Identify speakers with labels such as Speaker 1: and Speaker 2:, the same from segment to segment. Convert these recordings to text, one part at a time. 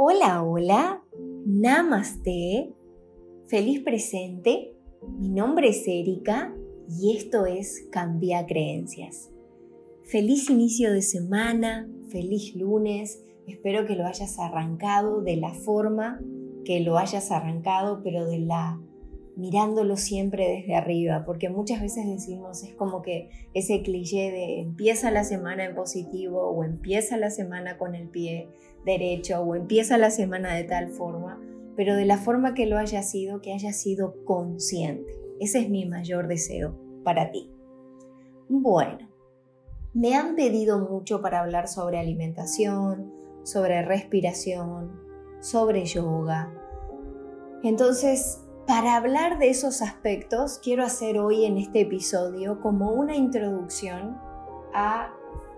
Speaker 1: Hola, hola, namaste, feliz presente, mi nombre es Erika y esto es Cambia Creencias. Feliz inicio de semana, feliz lunes, espero que lo hayas arrancado de la forma que lo hayas arrancado, pero de la mirándolo siempre desde arriba, porque muchas veces decimos, es como que ese cliché de empieza la semana en positivo o empieza la semana con el pie derecho o empieza la semana de tal forma, pero de la forma que lo haya sido, que haya sido consciente. Ese es mi mayor deseo para ti. Bueno, me han pedido mucho para hablar sobre alimentación, sobre respiración, sobre yoga. Entonces, para hablar de esos aspectos, quiero hacer hoy en este episodio como una introducción a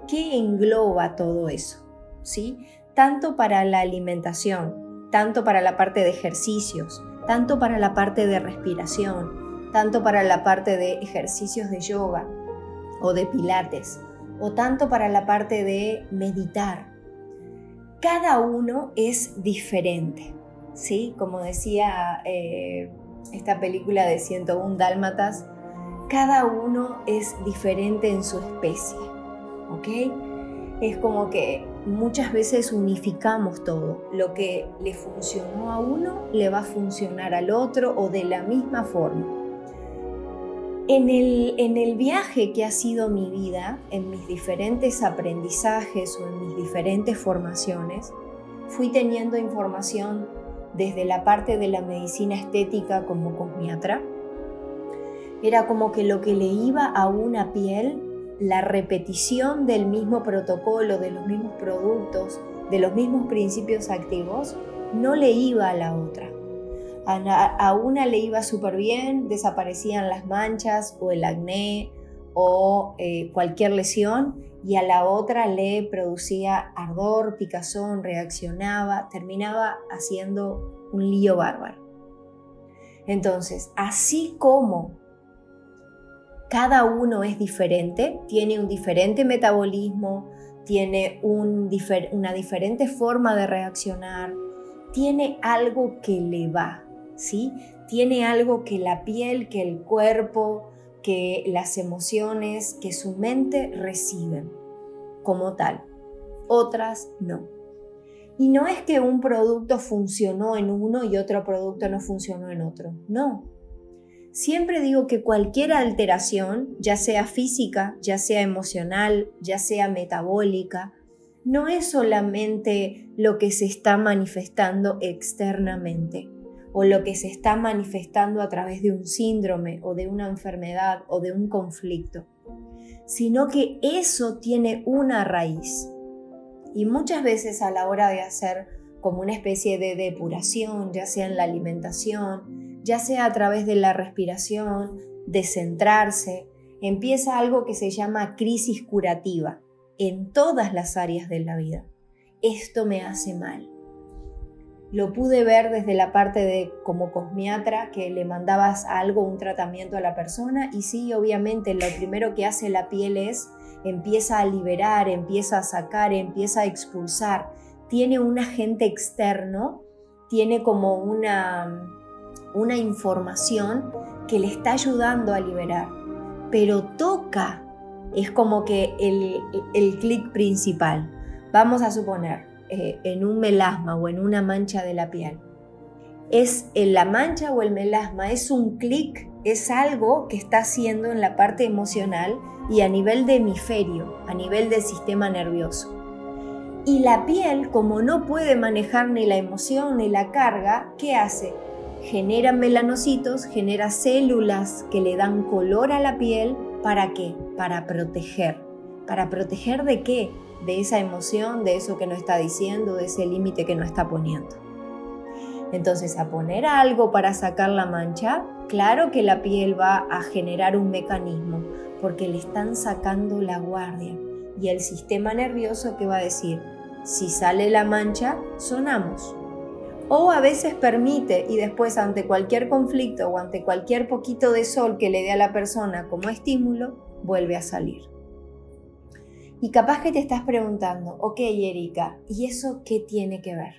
Speaker 1: qué engloba todo eso, ¿sí? Tanto para la alimentación, tanto para la parte de ejercicios, tanto para la parte de respiración, tanto para la parte de ejercicios de yoga o de pilates, o tanto para la parte de meditar. Cada uno es diferente. ¿sí? Como decía eh, esta película de 101 Dálmatas, cada uno es diferente en su especie, ¿ok? Es como que muchas veces unificamos todo. Lo que le funcionó a uno le va a funcionar al otro o de la misma forma. En el, en el viaje que ha sido mi vida, en mis diferentes aprendizajes o en mis diferentes formaciones, fui teniendo información desde la parte de la medicina estética como cosmiatra, era como que lo que le iba a una piel, la repetición del mismo protocolo, de los mismos productos, de los mismos principios activos, no le iba a la otra. A, una le iba súper bien, desaparecían las manchas o el acné o eh, cualquier lesión y a la otra le producía ardor, picazón, reaccionaba, terminaba haciendo un lío bárbaro. Entonces, así como cada uno es diferente, tiene un diferente metabolismo, tiene una diferente forma de reaccionar, tiene algo que le va, ¿sí? Tiene algo que la piel, que el cuerpo, que las emociones, que su mente reciben como tal, otras no. Y no es que un producto funcionó en uno y otro producto no funcionó en otro, no. Siempre digo que cualquier alteración, ya sea física, ya sea emocional, ya sea metabólica, no es solamente lo que se está manifestando externamente o lo que se está manifestando a través de un síndrome o de una enfermedad o de un conflicto, sino que eso tiene una raíz. Y muchas veces a la hora de hacer como una especie de depuración, ya sea en la alimentación, ya sea a través de la respiración, de centrarse, empieza algo que se llama crisis curativa en todas las áreas de la vida. Esto me hace mal lo pude ver desde la parte de como cosmiatra, que le mandabas algo, un tratamiento a la persona, y sí, obviamente lo primero que hace la piel es empieza a liberar, empieza a sacar, empieza a expulsar. Tiene un agente externo, tiene como una, una información que le está ayudando a liberar, pero toca, es como que el, el clic principal. Vamos a suponer, eh, en un melasma o en una mancha de la piel. Es en la mancha o el melasma, es un clic, es algo que está haciendo en la parte emocional y a nivel de hemisferio, a nivel del sistema nervioso. Y la piel, como no puede manejar ni la emoción ni la carga, ¿qué hace? Genera melanocitos, genera células que le dan color a la piel. ¿Para qué? Para proteger. ¿Para proteger de qué? De esa emoción, de eso que no está diciendo, de ese límite que no está poniendo. Entonces, a poner algo para sacar la mancha, claro que la piel va a generar un mecanismo, porque le están sacando la guardia. Y el sistema nervioso que va a decir, si sale la mancha, sonamos. O a veces permite y después ante cualquier conflicto o ante cualquier poquito de sol que le dé a la persona como estímulo, vuelve a salir. Y capaz que te estás preguntando, ok Erika, ¿y eso qué tiene que ver?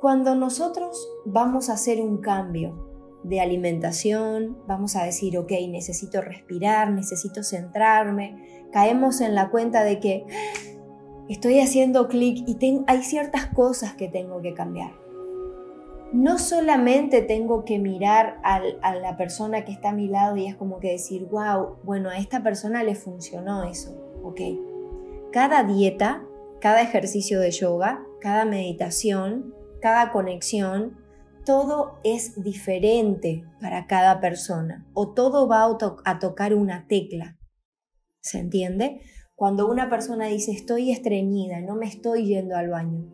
Speaker 1: Cuando nosotros vamos a hacer un cambio de alimentación, vamos a decir, ok, necesito respirar, necesito centrarme, caemos en la cuenta de que estoy haciendo clic y hay ciertas cosas que tengo que cambiar. No solamente tengo que mirar a la persona que está a mi lado y es como que decir, wow, bueno, a esta persona le funcionó eso, ok. Cada dieta, cada ejercicio de yoga, cada meditación, cada conexión, todo es diferente para cada persona o todo va a, tocar una tecla. ¿Se entiende? Cuando una persona dice estoy estreñida, no me estoy yendo al baño.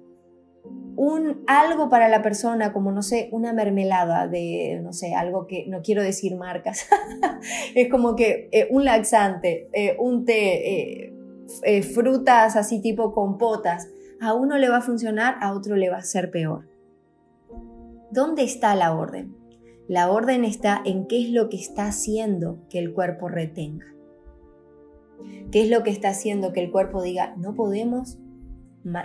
Speaker 1: Un algo para la persona como no sé, una mermelada de no sé, algo que no quiero decir marcas. es como que eh, un laxante, eh, un té, eh, frutas así tipo compotas, a uno le va a funcionar, a otro le va a ser peor. ¿Dónde está la orden? La orden está en qué es lo que está haciendo que el cuerpo retenga. ¿Qué es lo que está haciendo que el cuerpo diga, no podemos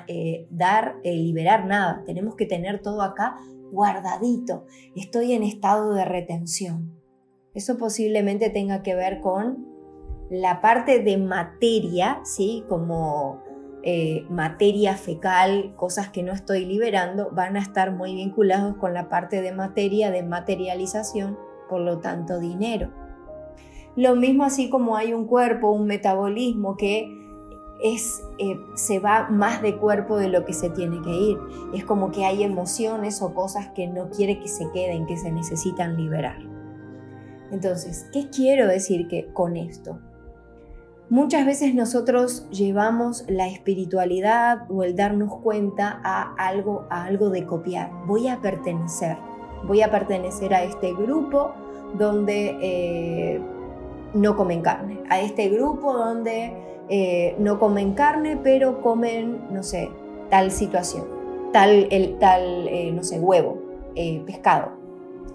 Speaker 1: eh, dar, eh, liberar nada, tenemos que tener todo acá guardadito, estoy en estado de retención? Eso posiblemente tenga que ver con la parte de materia, ¿sí? Como eh, materia fecal, cosas que no estoy liberando, van a estar muy vinculados con la parte de materia, de materialización, por lo tanto dinero. Lo mismo así como hay un cuerpo, un metabolismo que es, eh, se va más de cuerpo de lo que se tiene que ir. Es como que hay emociones o cosas que no quiere que se queden, que se necesitan liberar. Entonces, ¿qué quiero decir que, con esto? Muchas veces nosotros llevamos la espiritualidad o el darnos cuenta a algo, a algo de copiar. Voy a pertenecer, voy a pertenecer a este grupo donde eh, no comen carne, a este grupo donde eh, no comen carne pero comen, no sé, tal situación, tal, el, tal eh, no sé, huevo, pescado.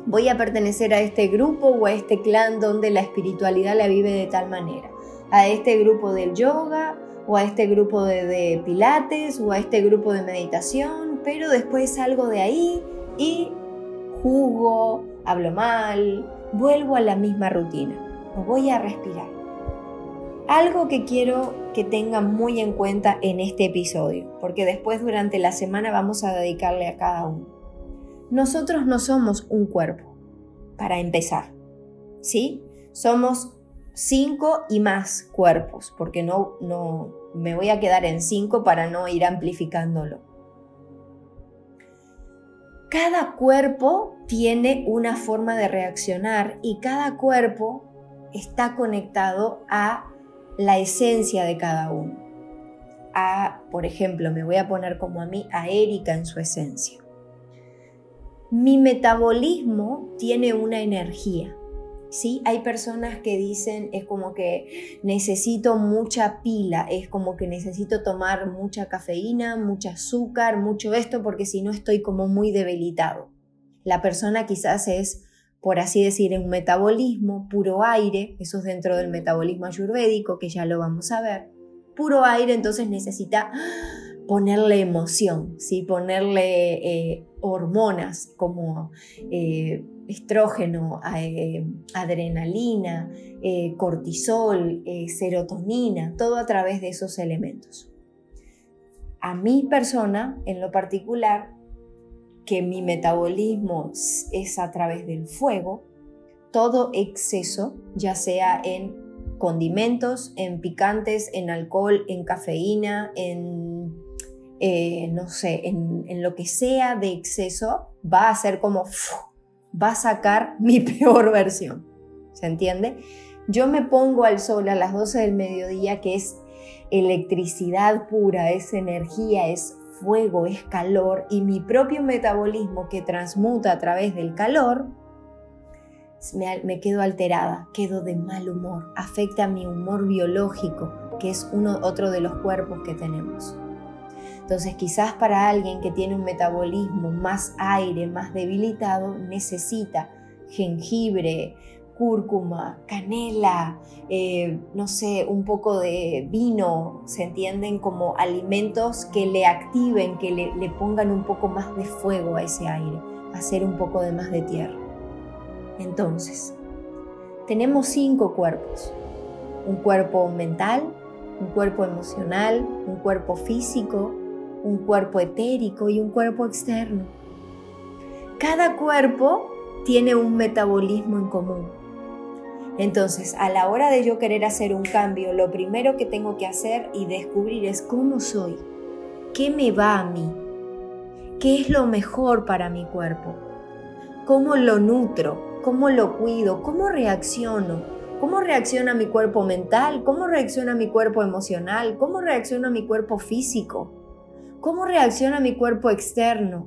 Speaker 1: Voy a pertenecer a este grupo o a este clan donde la espiritualidad la vive de tal manera. A este grupo del yoga o a este grupo de, pilates o a este grupo de meditación, pero después salgo de ahí y jugo, hablo mal, vuelvo a la misma rutina voy a respirar. Algo que quiero que tengan muy en cuenta en este episodio, porque después durante la semana vamos a dedicarle a cada uno. Nosotros no somos un cuerpo, para empezar, ¿sí? Somos cinco y más cuerpos, porque no, no me voy a quedar en cinco para no ir amplificándolo. Cada cuerpo tiene una forma de reaccionar y cada cuerpo está conectado a la esencia de cada uno. A, por ejemplo, me voy a poner como a mí, a Erika en su esencia. Mi metabolismo tiene una energía ¿sí? Hay personas que dicen, es como que necesito mucha pila, es como que necesito tomar mucha cafeína, mucho azúcar, mucho esto, porque si no estoy como muy debilitado. La persona quizás es, por así decir, en un metabolismo, puro aire, eso es dentro del metabolismo ayurvédico, que ya lo vamos a ver. Puro aire, entonces necesita ponerle emoción, ¿sí? ponerle eh, hormonas como eh, estrógeno, eh, adrenalina, cortisol, serotonina, todo a través de esos elementos. A mi persona, en lo particular, que mi metabolismo es a través del fuego, todo exceso, ya sea en condimentos, en picantes, en alcohol, en cafeína, en, no sé, en, lo que sea de exceso, va a ser como va a sacar mi peor versión. ¿Se entiende? Yo me pongo al sol a las 12 del mediodía, que es electricidad pura, es energía, es fuego, es calor, y mi propio metabolismo que transmuta a través del calor, me, quedo alterada, quedo de mal humor, afecta mi humor biológico, que es uno, otro de los cuerpos que tenemos. Entonces quizás para alguien que tiene un metabolismo más aire, más debilitado, necesita jengibre, cúrcuma, canela, eh, no sé, un poco de vino, se entienden como alimentos que le activen, que le, le pongan un poco más de fuego a ese aire, hacer un poco de más de tierra. Entonces, tenemos cinco cuerpos. Un cuerpo mental, un cuerpo emocional, un cuerpo físico, un cuerpo etérico y un cuerpo externo. Cada cuerpo tiene un metabolismo en común. Entonces, a la hora de yo querer hacer un cambio, lo primero que tengo que hacer y descubrir es cómo soy, qué me va a mí, qué es lo mejor para mi cuerpo, cómo lo nutro, cómo lo cuido, cómo reacciono, cómo reacciona mi cuerpo mental, cómo reacciona mi cuerpo emocional, cómo reacciona mi cuerpo físico, cómo reacciona mi cuerpo externo.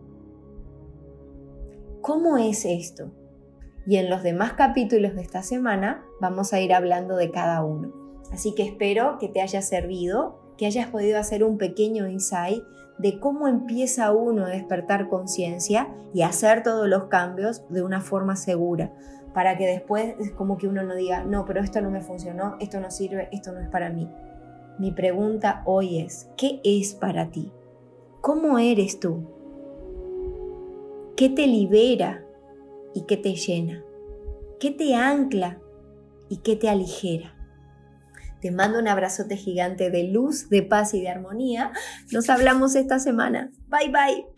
Speaker 1: ¿Cómo es esto? Y en los demás capítulos de esta semana vamos a ir hablando de cada uno. Así que espero que te haya servido, que hayas podido hacer un pequeño insight de cómo empieza uno a despertar conciencia y hacer todos los cambios de una forma segura, para que después es como que uno no diga, no, pero esto no me funcionó, esto no sirve, esto no es para mí. Mi pregunta hoy es, ¿qué es para ti? ¿Cómo eres tú? ¿Qué te libera y qué te llena, qué te ancla y qué te aligera. Te mando un abrazote gigante de luz, de paz y de armonía. Nos hablamos esta semana. Bye bye.